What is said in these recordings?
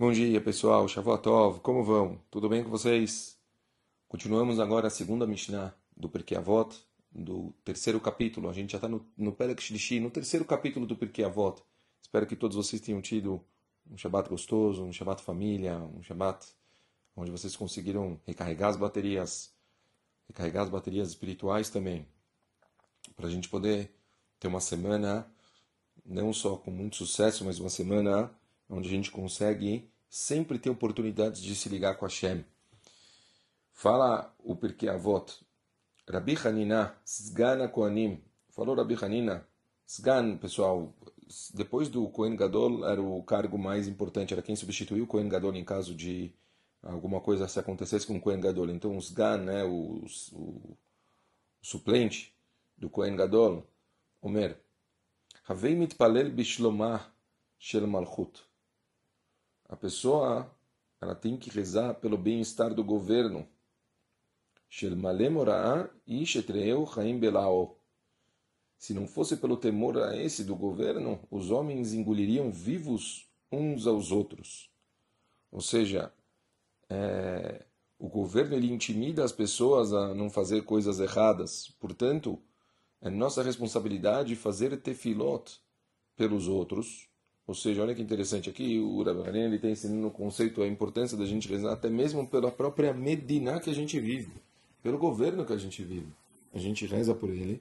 Bom dia, pessoal. Shavuotov, como vão? Tudo bem com vocês? Continuamos agora a segunda Mishnah do Pirkei Avot, do terceiro capítulo. A gente já está no, no Perek Shlishi, no terceiro capítulo do Pirkei Avot. Espero que todos vocês tenham tido um Shabbat gostoso, um Shabbat família, um Shabbat onde vocês conseguiram recarregar as baterias, recarregar as baterias espirituais também, para a gente poder ter uma semana não só com muito sucesso, mas uma semana onde a gente consegue sempre ter oportunidades de se ligar com a Shem. Fala o Pirkei Avot. Rabi Hanina, Sgana Koanim. Falou Rabi Hanina. Sgan, pessoal, depois do Kohen Gadol era o cargo mais importante, era quem substituiu o Kohen Gadol em caso de alguma coisa se acontecesse com o Kohen Gadol. Então o Sgan, né, o, o, o suplente do Kohen Gadol, Omer. Havei mitpalel bishlomah shel malchut a pessoa ela tem que rezar pelo bem-estar do governo. Se não fosse pelo temor a esse do governo, os homens engoliriam vivos uns aos outros. Ou seja, é, o governo ele intimida as pessoas a não fazer coisas erradas. Portanto, é nossa responsabilidade fazer tefilot pelos outros ou seja, olha que interessante aqui, o Rabbanim ele está ensinando o conceito, a importância da gente rezar até mesmo pela própria Medina que a gente vive, pelo governo que a gente vive. A gente reza por ele,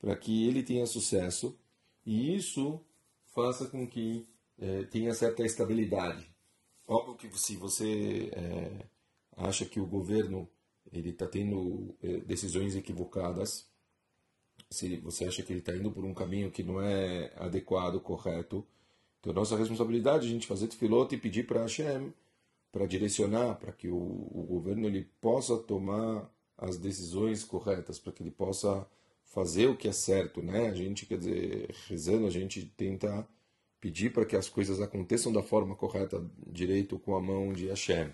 para que ele tenha sucesso, e isso faça com que é, tenha certa estabilidade. Óbvio que se você é, acha que o governo ele está tendo é, decisões equivocadas, se você acha que ele está indo por um caminho que não é adequado, correto, então, nossa responsabilidade é a gente fazer tefilot e pedir para Hashem para direcionar, para que o, o, governo ele possa tomar as decisões corretas, para que ele possa fazer o que é certo, né? A gente, quer dizer, rezando, a gente tenta pedir para que as coisas aconteçam da forma correta, direito, com a mão de Hashem.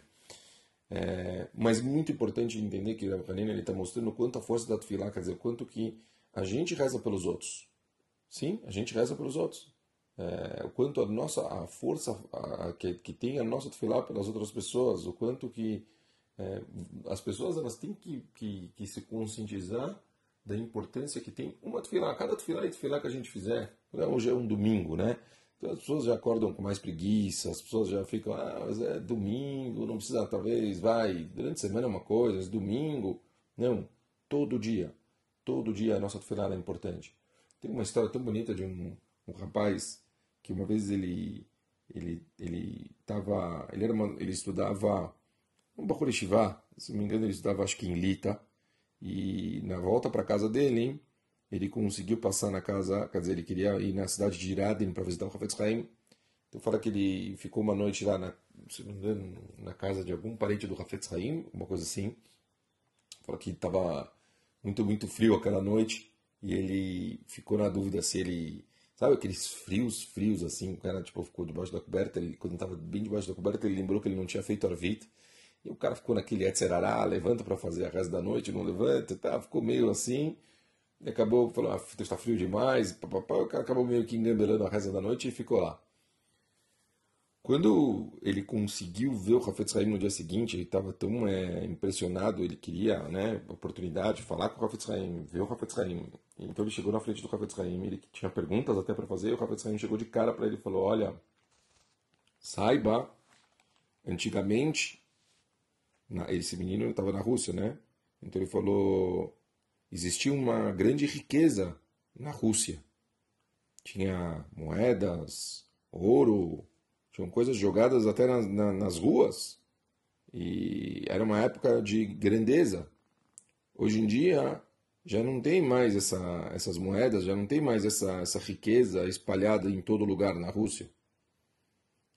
É, mas muito importante entender que o Hanina está mostrando quanto a força da Tefilá, quer dizer, quanto que a gente reza pelos outros. Sim, a gente reza pelos outros é, o quanto a nossa a força a, que, que tem a nossa tefilá pelas outras pessoas, o quanto que é, as pessoas elas têm que, que, que, se conscientizar da importância que tem uma tefilá, cada tefilá e tefilá que a gente fizer. Hoje é um domingo, né? Então as pessoas já acordam com mais preguiça, as pessoas já ficam, ah, mas é domingo, não precisa, talvez, vai, durante a semana é uma coisa, mas domingo. Não, todo dia, todo dia a nossa tefilá é importante. Tem uma história tão bonita de um, um rapaz que uma vez ele ele ele tava ele era uma, ele estudava um Shivá, se não me engano ele estudava acho que em Lita e na volta para casa dele ele conseguiu passar na casa, quer dizer, ele queria ir na cidade de Iraden para visitar o Hafetz Haim. Então fala que ele ficou uma noite lá na, se não me engano, na casa de algum parente do Hafetz Haim, uma coisa assim. Fala que estava muito muito frio aquela noite e ele ficou na dúvida se ele Sabe aqueles frios, frios assim, o cara tipo, ficou debaixo da coberta, ele, quando estava bem debaixo da coberta, ele lembrou que ele não tinha feito arvita. E o cara ficou naquele etzerará, levanta para fazer a resto da noite, não levanta, tá, ficou meio assim. E acabou, falou, ah, está frio demais, papapá, o cara acabou meio que engambelando a resto da noite e ficou lá. Quando ele conseguiu ver o Rafetz no dia seguinte, ele estava tão é, impressionado, ele queria né, oportunidade de falar com o Rafetz ver o Rafetz. Então ele chegou na frente do Rafetz ele tinha perguntas até para fazer, e o Rafetz chegou de cara para ele e falou, olha, saiba, antigamente, na, esse menino estava na Rússia, né? Então ele falou, existia uma grande riqueza na Rússia. Tinha moedas, ouro, tinham coisas jogadas até nas, na, nas ruas. E era uma época de grandeza. Hoje em dia já não tem mais essa, essas moedas, já não tem mais essa, essa riqueza espalhada em todo lugar na Rússia.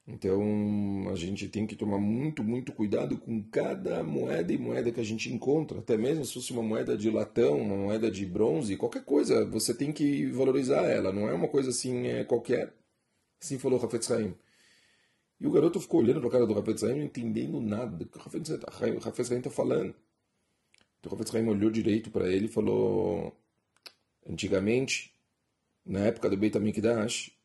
Então a gente tem que tomar muito, muito cuidado com cada moeda e moeda que a gente encontra. Até mesmo se fosse uma moeda de latão, uma moeda de bronze, qualquer coisa, você tem que valorizar ela. Não é uma coisa assim é, qualquer. Assim falou Rafetz Haim. E o garoto ficou olhando para a cara do Rafetz Haim, não entendendo nada do que o Rafetz Haim está falando. Então o Rafetz Haim olhou direito para ele e falou: Antigamente, na época do Beit HaMikdash,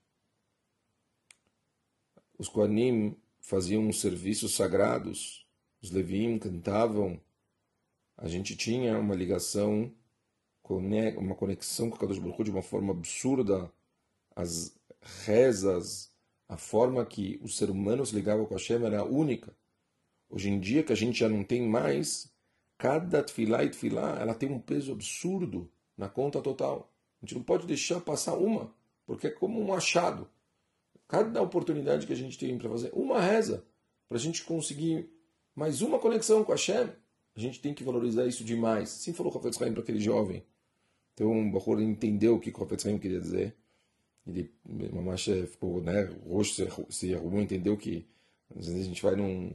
os Kohanim faziam serviços sagrados, os Levim cantavam, a gente tinha uma ligação, uma conexão com a Kadosh Baruch de uma forma absurda, as rezas, a forma que o ser humano se ligava com Hashem era única. Hoje em dia que a gente já não tem mais, cada tefilá e tefilá, ela tem um peso absurdo na conta total. A gente não pode deixar passar uma, porque é como um achado. Cada oportunidade que a gente tem para fazer uma reza, para a gente conseguir mais uma conexão com a Hashem, a gente tem que valorizar isso demais. Assim falou o Haim para aquele jovem. Então o Bahur entendeu o que o Haim queria dizer. Ele, Mamacha ficou, né, rosto se, arrumou, entendeu que às vezes a gente vai num,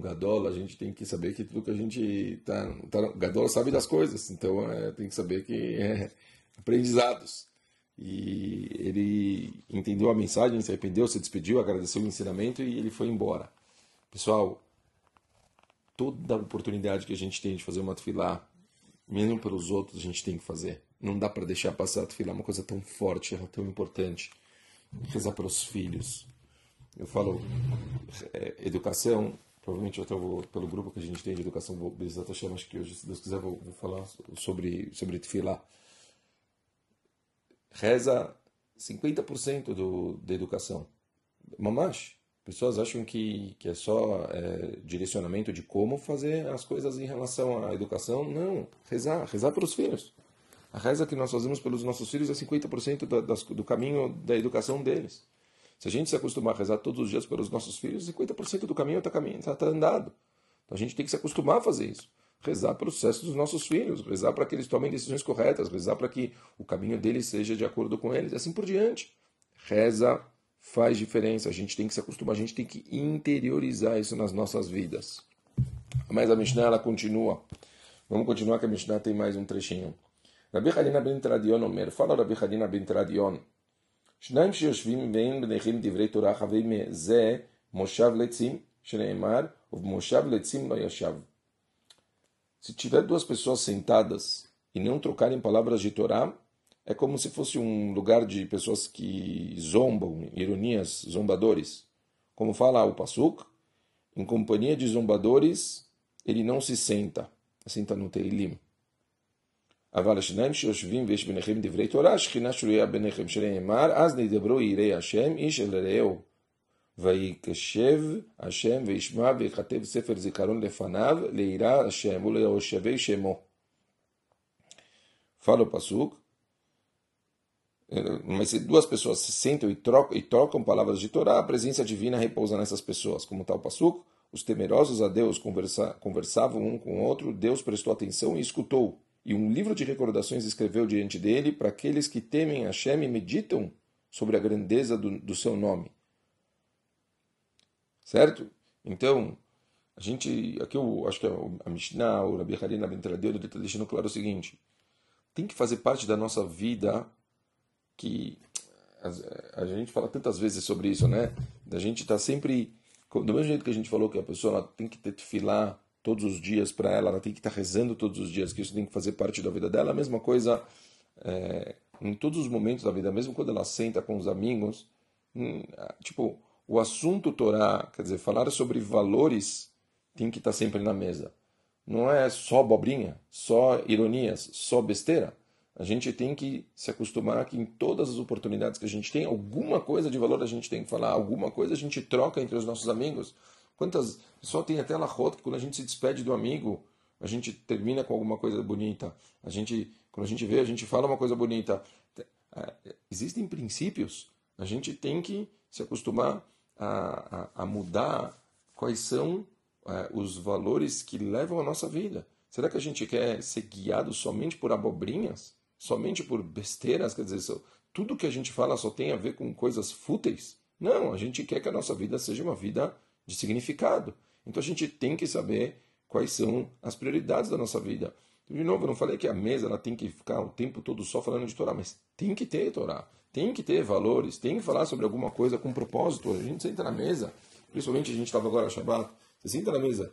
Gadola, a gente tem que saber que tudo que a gente tá, tá Gadola sabe das coisas, então é, tem que saber que é aprendizados. E ele entendeu a mensagem, se arrependeu, se despediu, agradeceu o ensinamento e ele foi embora. Pessoal, toda oportunidade que a gente tem de fazer uma tefilá, mesmo pelos outros, a gente tem que fazer. Não dá para deixar passar a tefilá, uma coisa tão forte, tão importante. Rezar pelos filhos. Eu falo, é, educação, provavelmente até vou, pelo grupo que a gente tem de educação, vou, acho que hoje, se Deus quiser, vou, vou falar sobre, sobre tefilá reza 50% do, da educação. Mamash. Pessoas acham que, que é só é, direcionamento de como fazer as coisas em relação à educação. Não, rezar, rezar pelos filhos. A reza que nós fazemos pelos nossos filhos é 50% do, do caminho da educação deles. Se a gente se acostumar a rezar todos os dias pelos nossos filhos, 50% do caminho está tá, tá andado. Então a gente tem que se acostumar a fazer isso rezar pelo sucesso dos nossos filhos, rezar para que eles tomem decisões corretas, rezar para que o caminho deles seja de acordo com eles, assim por diante. Reza faz diferença, a gente tem que se acostumar, a gente tem que interiorizar isso nas nossas vidas. Mas a Mishnah ela continua. Vamos continuar que a Mishnah tem mais um trechinho. Rabi Hadina ben Tradion Omer, fala Rabi Hadina ben Tradion. שניים שיושבים ואין ביניכם דברי תורה חבים זה מושב לצים, שנאמר, ובמושב לצים לא ישב. Se tiver duas pessoas sentadas e não trocarem palavras de Torá, é como se fosse um lugar de pessoas que zombam, ironias, zombadores. Como fala o Pasuk, em companhia de zombadores, ele não se senta. Senta no Teilim. אבל השניים שיושבים ויש ביניכם דברי תורה, שכינה שרויה ביניכם שנאמר, אז נדברו יראי השם איש אל רעהו. ויקשב השם וישמע ויכתב ספר זיכרון לפניו ליראה השם וליושבי שמו. Fala o Pasuk. Mas se duas pessoas se sentam e trocam, e trocam palavras de Torá, a presença divina repousa nessas pessoas. Como tal Pasuk, os temerosos a Deus conversa, conversavam um com o outro, Deus prestou atenção e escutou. E um livro de recordações escreveu diante dele para aqueles que temem Hashem e meditam sobre a grandeza do, do seu nome. Certo? Então, a gente, aqui eu acho que a Mishnah, o Rabi Harina Ben ele está deixando claro o seguinte: tem que fazer parte da nossa vida que a, a gente fala tantas vezes sobre isso, né? Da gente estar tá sempre do mesmo jeito que a gente falou que a pessoa tem que ter filar todos os dias para ela, ela tem que estar tá rezando todos os dias, que isso tem que fazer parte da vida dela. A mesma coisa é, em todos os momentos da vida, mesmo quando ela senta com os amigos, hum, tipo o assunto Torá, quer dizer, falar sobre valores, tem que estar sempre na mesa. Não é só bobrinha, só ironias, só besteira. A gente tem que se acostumar que em todas as oportunidades que a gente tem, alguma coisa de valor a gente tem que falar, alguma coisa a gente troca entre os nossos amigos. Quantas. Só tem até la rota que quando a gente se despede do amigo, a gente termina com alguma coisa bonita. A gente, quando a gente vê, a gente fala uma coisa bonita. É, existem princípios. A gente tem que se acostumar a, a, a mudar quais são é, os valores que levam a nossa vida. Será que a gente quer ser guiado somente por abobrinhas? Somente por besteiras? Quer dizer, tudo que a gente fala só tem a ver com coisas fúteis? Não, a gente quer que a nossa vida seja uma vida de significado. Então a gente tem que saber quais são as prioridades da nossa vida. De novo, eu não falei que a mesa ela tem que ficar o tempo todo só falando de Torá, mas tem que ter Torá. Tem que ter valores, tem que falar sobre alguma coisa com propósito. A gente senta na mesa, principalmente a gente estava agora Shabbat, você senta na mesa,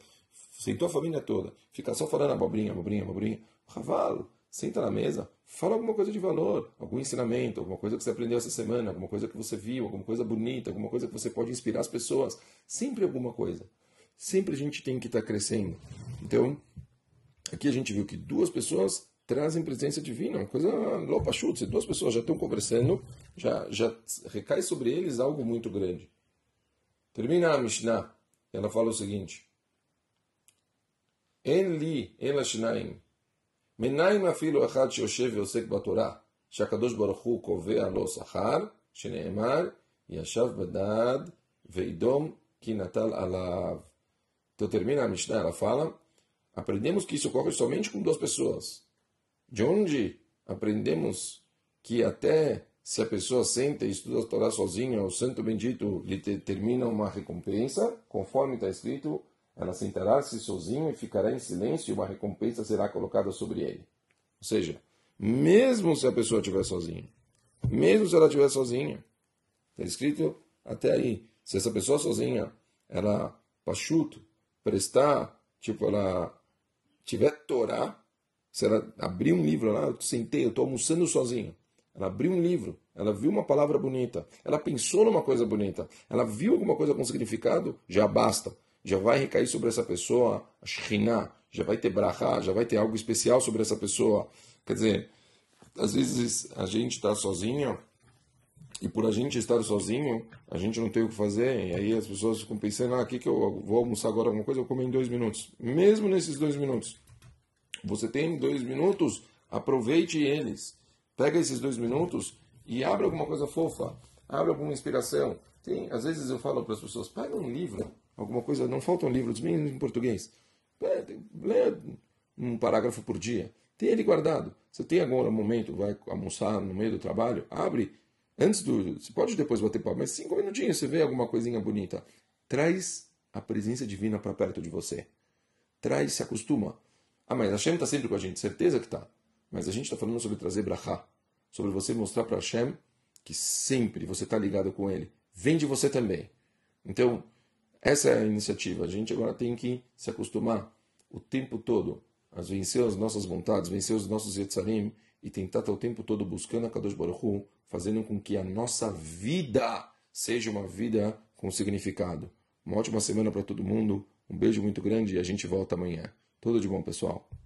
sentou a família toda, fica só falando abobrinha, abobrinha, abobrinha. Cavalo, senta na mesa, fala alguma coisa de valor, algum ensinamento, alguma coisa que você aprendeu essa semana, alguma coisa que você viu, alguma coisa bonita, alguma coisa que você pode inspirar as pessoas. Sempre alguma coisa. Sempre a gente tem que estar tá crescendo. Então, aqui a gente viu que duas pessoas trazem presença divina, uma coisa loupa chute. Duas pessoas já estão conversando, já, já recai sobre eles algo muito grande. Termina a Mishnah, ela fala o seguinte: En li, en la shnaim, מנין אפילו אחד שיושב ועוסק בתורה, שהקדוש ברוך הוא קובע לו שכר, שנאמר, ישב בדד ואידום כי נטל עליו. Então termina a Mishnah, ela fala, aprendemos que isso ocorre somente com duas pessoas. De onde aprendemos que até se a pessoa senta e estuda a Torá sozinha, o Santo Bendito lhe determina uma recompensa, conforme está escrito, ela sentará-se sozinho e ficará em silêncio e uma recompensa será colocada sobre ele. Ou seja, mesmo se a pessoa estiver sozinha, mesmo se ela estiver sozinha, está escrito até aí, se essa pessoa sozinha, ela pachuto, prestar, tipo, ela tiver Torá, se ela abrir um livro lá, eu sentei, eu estou almoçando sozinho, ela abriu um livro, ela viu uma palavra bonita, ela pensou numa coisa bonita, ela viu alguma coisa com significado, já basta já vai recair sobre essa pessoa a já vai ter brachá, já vai ter algo especial sobre essa pessoa. Quer dizer, às vezes a gente está sozinho e por a gente estar sozinho, a gente não tem o que fazer, e aí as pessoas ficam pensando, ah, aqui que eu vou almoçar agora alguma coisa, eu como em dois minutos. Mesmo nesses dois minutos, você tem dois minutos, aproveite eles. Pega esses dois minutos e abre alguma coisa fofa, abre alguma inspiração. Tem, às vezes eu falo para as pessoas, pega um livro, alguma coisa, não faltam livros, mesmo em português. Leia um parágrafo por dia. Tenha ele guardado. Você tem agora um momento, vai almoçar no meio do trabalho, abre. Antes do. Você pode depois bater papo, mas cinco minutinhos você vê alguma coisinha bonita. Traz a presença divina para perto de você. Traz, se acostuma. Ah, mas Hashem está sempre com a gente. Certeza que está. Mas a gente está falando sobre trazer brachá. Sobre você mostrar para Hashem que sempre você está ligado com ele. Vem de você também. Então, essa é a iniciativa. A gente agora tem que se acostumar o tempo todo a vencer as nossas vontades, vencer os nossos Yetzarim e tentar estar o tempo todo buscando a Kadosh Baruch Hu, fazendo com que a nossa vida seja uma vida com significado. Uma ótima semana para todo mundo, um beijo muito grande e a gente volta amanhã. Tudo de bom, pessoal.